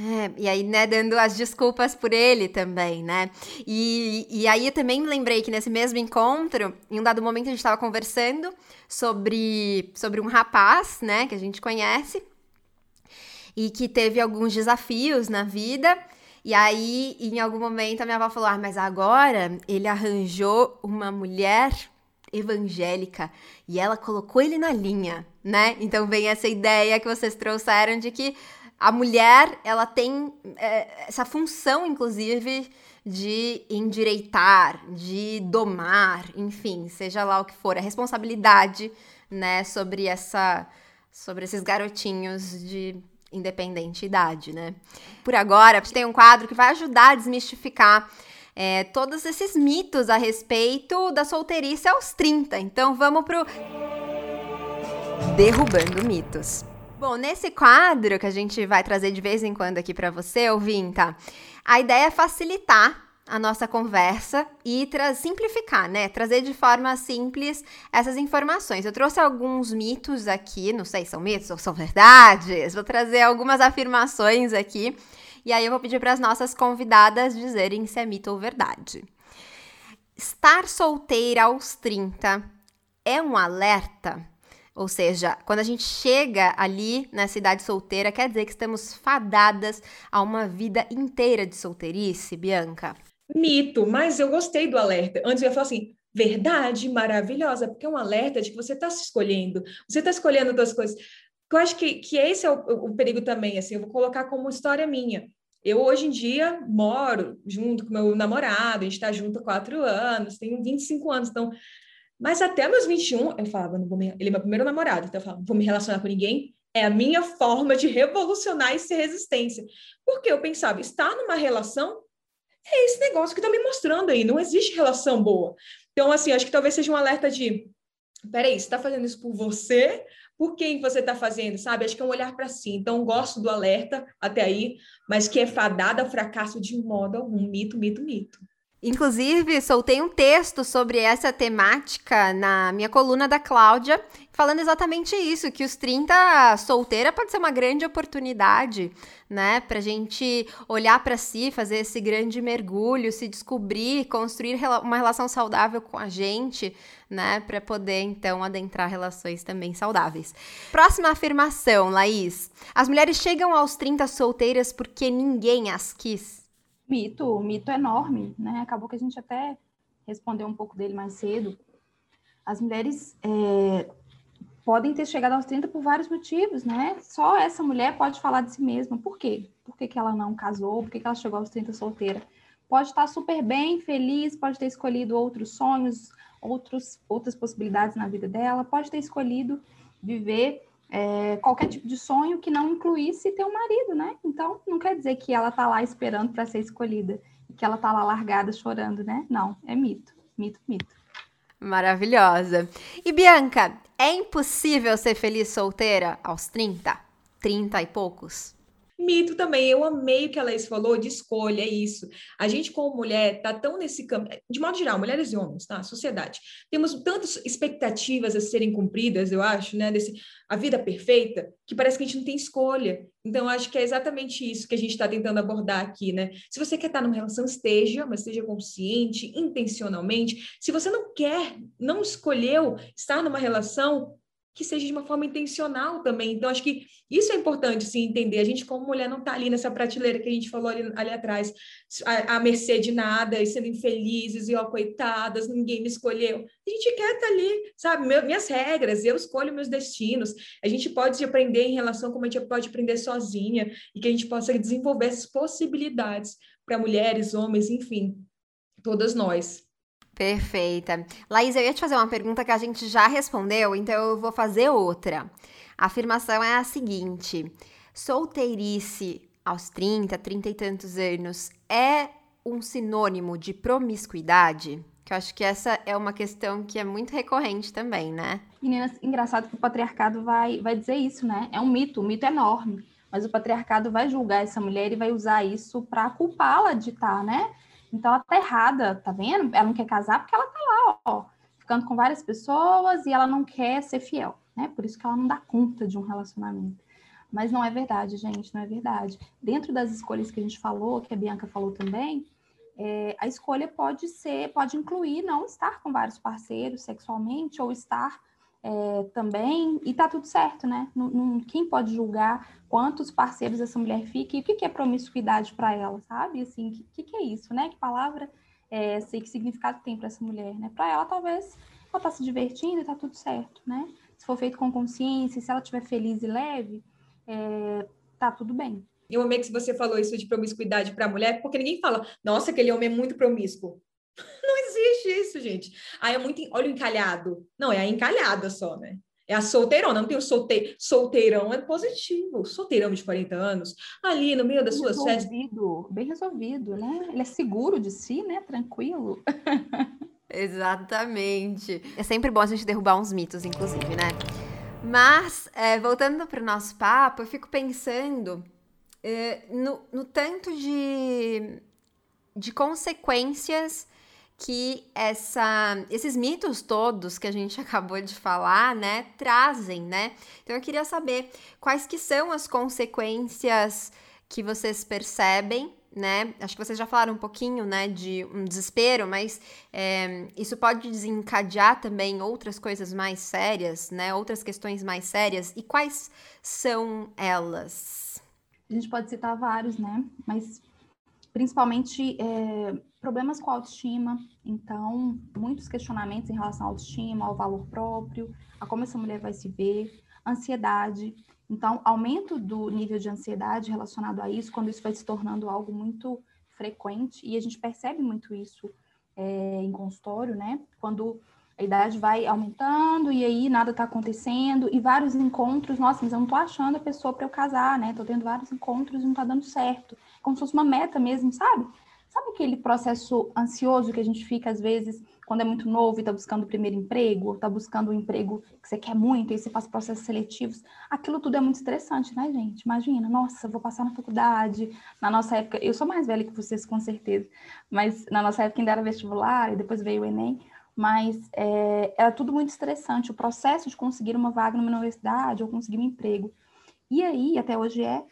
É, e aí, né, dando as desculpas por ele também, né? E, e aí eu também lembrei que nesse mesmo encontro, em um dado momento a gente estava conversando sobre, sobre um rapaz, né, que a gente conhece, e que teve alguns desafios na vida e aí, em algum momento, a minha avó falou: Ah, mas agora ele arranjou uma mulher evangélica e ela colocou ele na linha, né? Então vem essa ideia que vocês trouxeram de que a mulher ela tem é, essa função, inclusive, de endireitar, de domar, enfim, seja lá o que for, a responsabilidade, né, sobre essa, sobre esses garotinhos de independente idade, né? Por agora, tem um quadro que vai ajudar a desmistificar é, todos esses mitos a respeito da solteirice aos 30. Então vamos pro Derrubando Mitos. Bom, nesse quadro que a gente vai trazer de vez em quando aqui para você, ouvinta, a ideia é facilitar a nossa conversa e simplificar, né? Trazer de forma simples essas informações. Eu trouxe alguns mitos aqui, não sei se são mitos ou são verdades. Vou trazer algumas afirmações aqui e aí eu vou pedir para as nossas convidadas dizerem se é mito ou verdade. Estar solteira aos 30 é um alerta? Ou seja, quando a gente chega ali na cidade solteira, quer dizer que estamos fadadas a uma vida inteira de solteirice, Bianca? Mito, mas eu gostei do alerta. Antes eu ia falar assim, verdade maravilhosa, porque é um alerta de que você está se escolhendo, você está escolhendo outras coisas. Eu acho que, que esse é o, o perigo também, assim, eu vou colocar como história minha. Eu, hoje em dia, moro junto com meu namorado, a gente está junto há quatro anos, tenho 25 anos, então... Mas até meus 21, eu falava, não vou me... ele é meu primeiro namorado, então eu falava, vou me relacionar com ninguém, é a minha forma de revolucionar e ser resistência. Porque eu pensava, estar numa relação é esse negócio que está me mostrando aí, não existe relação boa. Então, assim, acho que talvez seja um alerta de, peraí, você está fazendo isso por você? Por quem você está fazendo, sabe? Acho que é um olhar para si. Então, gosto do alerta até aí, mas que é fadada fracasso de modo algum. Mito, mito, mito. Inclusive, soltei um texto sobre essa temática na minha coluna da Cláudia, falando exatamente isso, que os 30 solteira pode ser uma grande oportunidade, né, pra gente olhar para si, fazer esse grande mergulho, se descobrir, construir uma relação saudável com a gente, né, para poder então adentrar relações também saudáveis. Próxima afirmação, Laís. As mulheres chegam aos 30 solteiras porque ninguém as quis. Mito, mito enorme, né? Acabou que a gente até respondeu um pouco dele mais cedo. As mulheres é, podem ter chegado aos 30 por vários motivos, né? Só essa mulher pode falar de si mesma. Por quê? Por que, que ela não casou? Por que, que ela chegou aos 30 solteira? Pode estar super bem, feliz, pode ter escolhido outros sonhos, outros, outras possibilidades na vida dela, pode ter escolhido viver é, qualquer tipo de sonho que não incluísse ter um marido, né? Então, não quer dizer que ela tá lá esperando para ser escolhida, que ela tá lá largada chorando, né? Não, é mito, mito, mito. Maravilhosa. E Bianca, é impossível ser feliz solteira aos 30? 30 e poucos? Mito também, eu amei o que a Laís falou de escolha, é isso. A gente, como mulher, tá tão nesse campo, de modo geral, mulheres e homens, tá? Sociedade. Temos tantas expectativas a serem cumpridas, eu acho, né? Desse, a vida perfeita, que parece que a gente não tem escolha. Então, acho que é exatamente isso que a gente está tentando abordar aqui, né? Se você quer estar numa relação, esteja, mas esteja consciente, intencionalmente. Se você não quer, não escolheu estar numa relação, que seja de uma forma intencional também. Então, acho que isso é importante, sim, entender. A gente, como mulher, não está ali nessa prateleira que a gente falou ali, ali atrás, à, mercê de nada, e sendo infelizes, e ó, coitadas, ninguém me escolheu. A gente quer estar tá ali, sabe? Meu, minhas regras, eu escolho meus destinos. A gente pode aprender em relação como a gente pode aprender sozinha, e que a gente possa desenvolver essas possibilidades para mulheres, homens, enfim, todas nós. Perfeita. Laís, eu ia te fazer uma pergunta que a gente já respondeu, então eu vou fazer outra. A afirmação é a seguinte: solteirice aos 30, 30 e tantos anos é um sinônimo de promiscuidade? Que eu acho que essa é uma questão que é muito recorrente também, né? Meninas, engraçado que o patriarcado vai, vai dizer isso, né? É um mito, um mito enorme. Mas o patriarcado vai julgar essa mulher e vai usar isso para culpá-la de estar, tá, né? Então ela tá errada, tá vendo? Ela não quer casar porque ela tá lá, ó, ficando com várias pessoas e ela não quer ser fiel, né? Por isso que ela não dá conta de um relacionamento. Mas não é verdade, gente, não é verdade. Dentro das escolhas que a gente falou, que a Bianca falou também, é, a escolha pode ser, pode incluir não estar com vários parceiros sexualmente ou estar é, também, e tá tudo certo, né? Não, quem pode julgar quantos parceiros essa mulher fica e o que, que é promiscuidade para ela, sabe? Assim, o que, que, é isso, né? Que palavra é essa e que significado tem para essa mulher, né? Para ela, talvez, ela tá se divertindo e tá tudo certo, né? Se for feito com consciência, se ela estiver feliz e leve, é, tá tudo bem. Eu amei que você falou isso de promiscuidade para a mulher, porque ninguém fala, nossa, aquele homem é muito promíscuo. Não existe isso, gente. Aí é muito. Olha o encalhado. Não, é a encalhada só, né? É a solteirona, não tem o solte... solteirão, é positivo. Solteirão de 40 anos, ali no meio das bem suas festas. Bem resolvido, né? Ele é seguro de si, né? Tranquilo. Exatamente. É sempre bom a gente derrubar uns mitos, inclusive, né? Mas, é, voltando para o nosso papo, eu fico pensando é, no, no tanto de, de consequências que essa, esses mitos todos que a gente acabou de falar, né, trazem, né? Então eu queria saber quais que são as consequências que vocês percebem, né? Acho que vocês já falaram um pouquinho, né, de um desespero, mas é, isso pode desencadear também outras coisas mais sérias, né? Outras questões mais sérias. E quais são elas? A gente pode citar vários, né? Mas principalmente é, problemas com autoestima, então, muitos questionamentos em relação à autoestima, ao valor próprio, a como essa mulher vai se ver, ansiedade. Então, aumento do nível de ansiedade relacionado a isso, quando isso vai se tornando algo muito frequente, e a gente percebe muito isso é, em consultório, né? Quando a idade vai aumentando e aí nada está acontecendo, e vários encontros, nossa, mas eu não estou achando a pessoa para eu casar, né? Estou tendo vários encontros e não está dando certo. Como se fosse uma meta mesmo, sabe? Sabe aquele processo ansioso que a gente fica, às vezes, quando é muito novo e está buscando o primeiro emprego, está buscando um emprego que você quer muito, e você faz processos seletivos? Aquilo tudo é muito estressante, né, gente? Imagina, nossa, vou passar na faculdade. Na nossa época, eu sou mais velha que vocês, com certeza, mas na nossa época ainda era vestibular, e depois veio o Enem mas é, era tudo muito estressante. O processo de conseguir uma vaga numa universidade ou conseguir um emprego. E aí, até hoje, é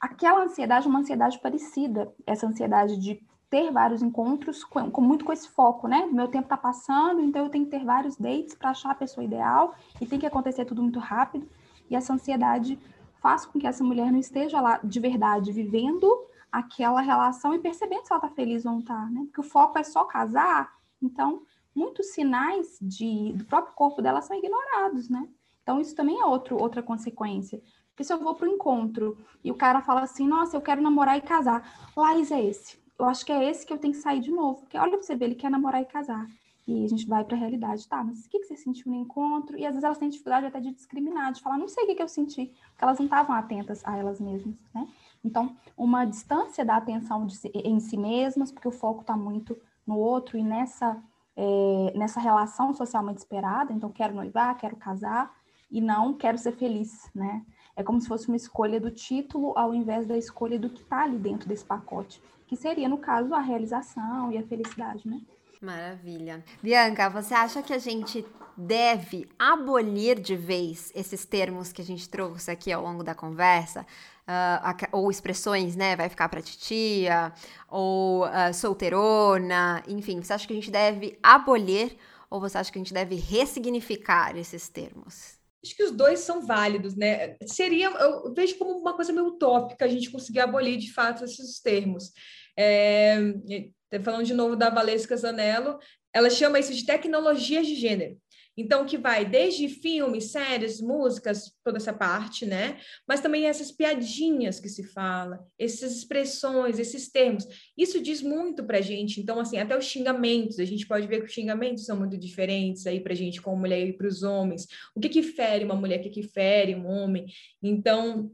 aquela ansiedade, uma ansiedade parecida, essa ansiedade de ter vários encontros, com, com muito com esse foco, né? Meu tempo está passando, então eu tenho que ter vários dates para achar a pessoa ideal e tem que acontecer tudo muito rápido. E essa ansiedade faz com que essa mulher não esteja lá de verdade vivendo aquela relação e percebendo se ela está feliz ou não está, né? Porque o foco é só casar, então muitos sinais de, do próprio corpo dela são ignorados, né? Então, isso também é outro, outra consequência. Porque se eu vou para o encontro e o cara fala assim, nossa, eu quero namorar e casar, Laís é esse. Eu acho que é esse que eu tenho que sair de novo. Porque olha para você ver, ele quer namorar e casar. E a gente vai para a realidade, tá? Mas o que, que você sentiu no encontro? E às vezes elas têm dificuldade até de discriminar, de falar, não sei o que, que eu senti, porque elas não estavam atentas a elas mesmas, né? Então, uma distância da atenção de, em si mesmas, porque o foco está muito no outro e nessa é, nessa relação socialmente esperada, então quero noivar, quero casar e não quero ser feliz, né? É como se fosse uma escolha do título ao invés da escolha do que está ali dentro desse pacote, que seria, no caso, a realização e a felicidade, né? Maravilha. Bianca, você acha que a gente deve abolir de vez esses termos que a gente trouxe aqui ao longo da conversa? uh, ou expressões, né? Vai ficar pra titia, ou uh, solteirona, enfim. Você acha que a gente deve abolir ou você acha que a gente deve ressignificar esses termos? Acho que os dois são válidos, né? Seria, eu vejo como uma coisa meio utópica a gente conseguir abolir de fato esses termos. É, falando de novo da Valesca Zanello, ela chama isso de tecnologias de gênero. Então, que vai desde filmes, séries, músicas, toda essa parte, né? Mas também essas piadinhas que se fala, essas expressões, esses termos. Isso diz muito pra gente. Então, assim, até os xingamentos, a gente pode ver que os xingamentos são muito diferentes aí pra gente, como mulher e para os homens. O que que fere uma mulher, o que que fere um homem? Então,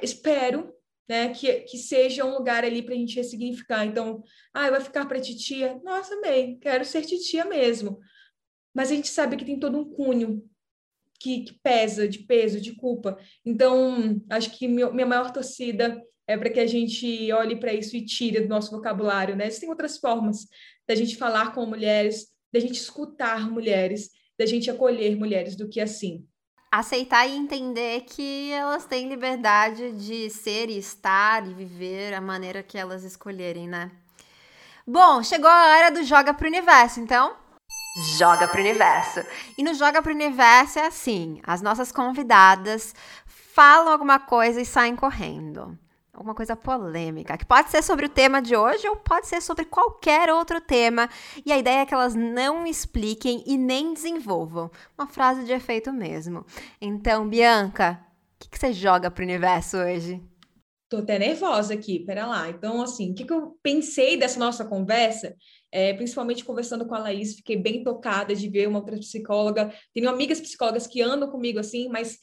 espero né, que, que seja um lugar ali para a gente ressignificar. Então, ah, vai ficar para titia? Nossa, bem, quero ser titia mesmo mas a gente sabe que tem todo um cunho que, que pesa, de peso, de culpa. Então, acho que meu, minha maior torcida é para que a gente olhe para isso e tire do nosso vocabulário, né? Existem outras formas da gente falar com mulheres, da gente escutar mulheres, da gente acolher mulheres do que assim. Aceitar e entender que elas têm liberdade de ser e estar e viver a maneira que elas escolherem, né? Bom, chegou a hora do Joga pro Universo, então Joga pro Universo. E no Joga pro Universo é assim: as nossas convidadas falam alguma coisa e saem correndo. Alguma coisa polêmica, que pode ser sobre o tema de hoje ou pode ser sobre qualquer outro tema. E a ideia é que elas não expliquem e nem desenvolvam. Uma frase de efeito mesmo. Então, Bianca, o que, que você joga pro universo hoje? Tô até nervosa aqui, pera lá. Então, assim, o que, que eu pensei dessa nossa conversa é, principalmente conversando com a Laís, fiquei bem tocada de ver uma outra psicóloga. Tenho amigas psicólogas que andam comigo assim, mas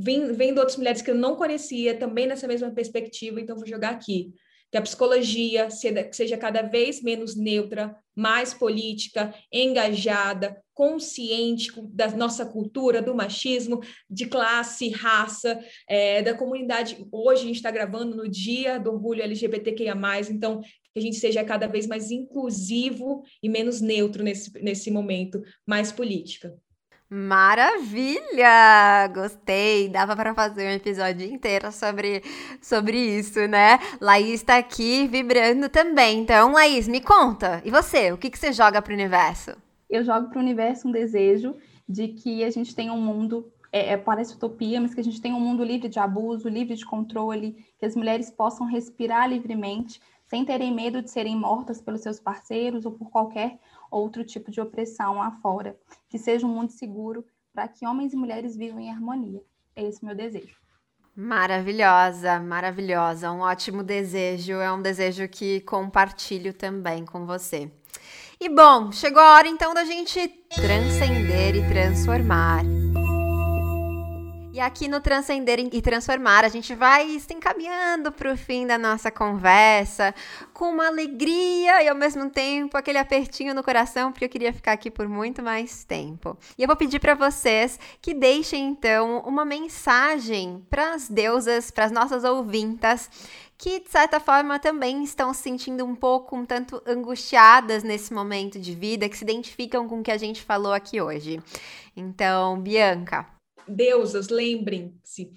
vendo outras mulheres que eu não conhecia também nessa mesma perspectiva, então vou jogar aqui. Que a psicologia seja cada vez menos neutra, mais política, engajada, consciente da nossa cultura, do machismo, de classe, raça, é, da comunidade. Hoje a gente está gravando no dia do orgulho LGBTQIA, então que a gente seja cada vez mais inclusivo e menos neutro nesse, nesse momento, mais política. Maravilha! Gostei! Dava para fazer um episódio inteiro sobre, sobre isso, né? Laís está aqui vibrando também. Então, Laís, me conta. E você? O que, que você joga para o universo? Eu jogo para o universo um desejo de que a gente tenha um mundo é, é, parece utopia, mas que a gente tenha um mundo livre de abuso, livre de controle, que as mulheres possam respirar livremente, sem terem medo de serem mortas pelos seus parceiros ou por qualquer outro tipo de opressão lá fora. Que seja um mundo seguro para que homens e mulheres vivam em harmonia. É esse o meu desejo. Maravilhosa, maravilhosa. Um ótimo desejo. É um desejo que compartilho também com você. E bom, chegou a hora então da gente transcender e transformar. E aqui no Transcender e Transformar, a gente vai se encaminhando para o fim da nossa conversa, com uma alegria e ao mesmo tempo aquele apertinho no coração, porque eu queria ficar aqui por muito mais tempo. E eu vou pedir para vocês que deixem então uma mensagem para as deusas, para as nossas ouvintas, que de certa forma também estão se sentindo um pouco um tanto angustiadas nesse momento de vida, que se identificam com o que a gente falou aqui hoje. Então, Bianca, deusas, lembrem-se.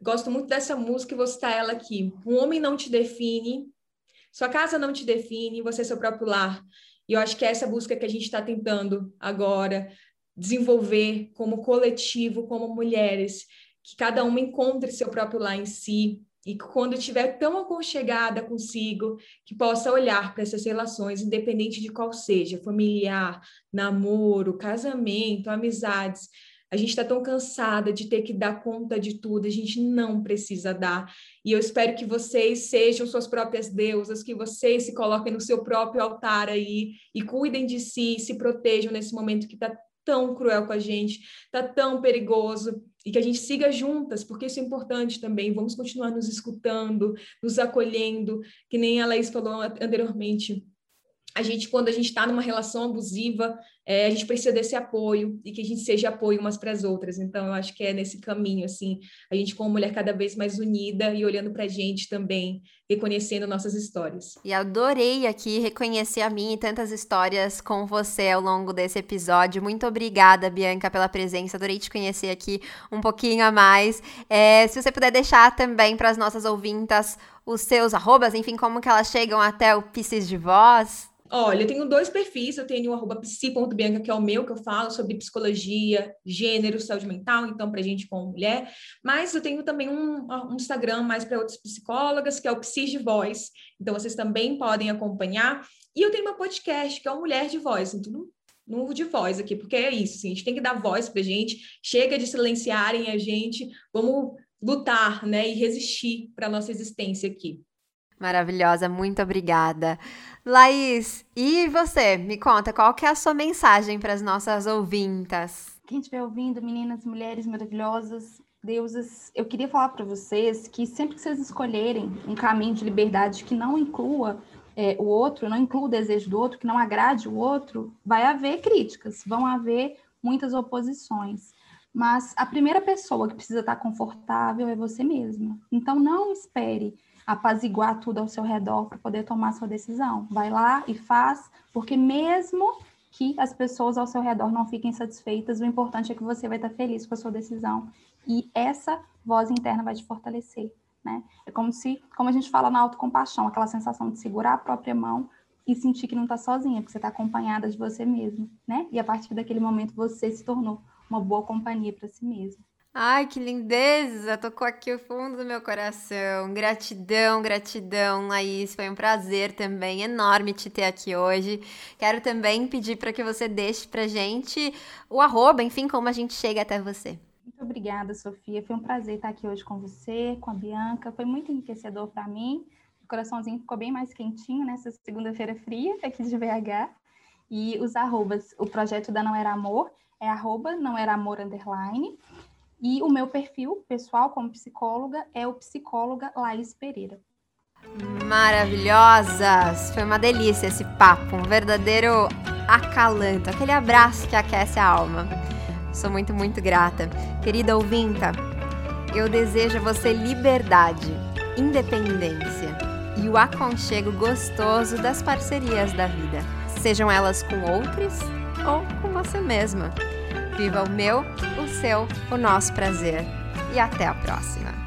Gosto muito dessa música e vou citar ela aqui. Um homem não te define, sua casa não te define, você é seu próprio lar. E eu acho que é essa busca que a gente está tentando agora desenvolver como coletivo, como mulheres, que cada uma encontre seu próprio lar em si, e quando estiver tão aconchegada consigo, que possa olhar para essas relações, independente de qual seja, familiar, namoro, casamento, amizades, a gente está tão cansada de ter que dar conta de tudo, a gente não precisa dar. E eu espero que vocês sejam suas próprias deusas, que vocês se coloquem no seu próprio altar aí e cuidem de si, se protejam nesse momento que está tão cruel com a gente, está tão perigoso e que a gente siga juntas, porque isso é importante também. Vamos continuar nos escutando, nos acolhendo, que nem a Laís falou anteriormente a gente, quando a gente está numa relação abusiva, é, a gente precisa desse apoio e que a gente seja apoio umas para as outras. Então, eu acho que é nesse caminho, assim, a gente como mulher cada vez mais unida e olhando para a gente também, reconhecendo nossas histórias. E adorei aqui reconhecer a mim e tantas histórias com você ao longo desse episódio. Muito obrigada, Bianca, pela presença. Adorei te conhecer aqui um pouquinho a mais. É, se você puder deixar também para as nossas ouvintas os seus arrobas, enfim, como que elas chegam até o Piscis de Voz. Olha, eu tenho dois perfis, eu tenho o arroba psi.bianca, que é o meu, que eu falo sobre psicologia, gênero, saúde mental, então para gente com mulher, mas eu tenho também um, um Instagram mais para outras psicólogas, que é o Psi de Voz, então vocês também podem acompanhar, e eu tenho meu podcast, que é o Mulher de Voz, então no de voz aqui, porque é isso, assim, a gente tem que dar voz pra gente, chega de silenciarem a gente, vamos lutar, né, e resistir para nossa existência aqui. Maravilhosa, muito obrigada. Laís, e você? Me conta, qual que é a sua mensagem para as nossas ouvintas? Quem estiver ouvindo, meninas, mulheres maravilhosas, deusas, eu queria falar para vocês que sempre que vocês escolherem um caminho de liberdade que não inclua é, o outro, não inclua o desejo do outro, que não agrade o outro, vai haver críticas, vão haver muitas oposições. Mas a primeira pessoa que precisa estar confortável é você mesma. Então não espere apaziguar tudo ao seu redor para poder tomar sua decisão. Vai lá e faz, porque mesmo que as pessoas ao seu redor não fiquem satisfeitas, o importante é que você vai estar feliz com a sua decisão e essa voz interna vai te fortalecer, né? É como se, como a gente fala na autocompaixão, aquela sensação de segurar a própria mão e sentir que não está sozinha, porque você está acompanhada de você mesmo, né? E a partir daquele momento você se tornou uma boa companhia para si mesmo. Ai, que lindeza! Tocou aqui o fundo do meu coração. Gratidão, gratidão, Laís. Foi um prazer também enorme te ter aqui hoje. Quero também pedir para que você deixe pra gente o arroba, enfim, como a gente chega até você. Muito obrigada, Sofia. Foi um prazer estar aqui hoje com você, com a Bianca. Foi muito enriquecedor para mim. O coraçãozinho ficou bem mais quentinho nessa segunda-feira fria aqui de BH. E os arrobas, o projeto da Não Era Amor é arroba não era amor underline e o meu perfil pessoal como psicóloga é o psicóloga Laís Pereira. Maravilhosas! Foi uma delícia esse papo, um verdadeiro acalanto, aquele abraço que aquece a alma. Sou muito, muito grata. Querida ouvinta, eu desejo a você liberdade, independência e o aconchego gostoso das parcerias da vida, sejam elas com outros ou com você mesma. Viva o meu, o seu, o nosso prazer. E até a próxima!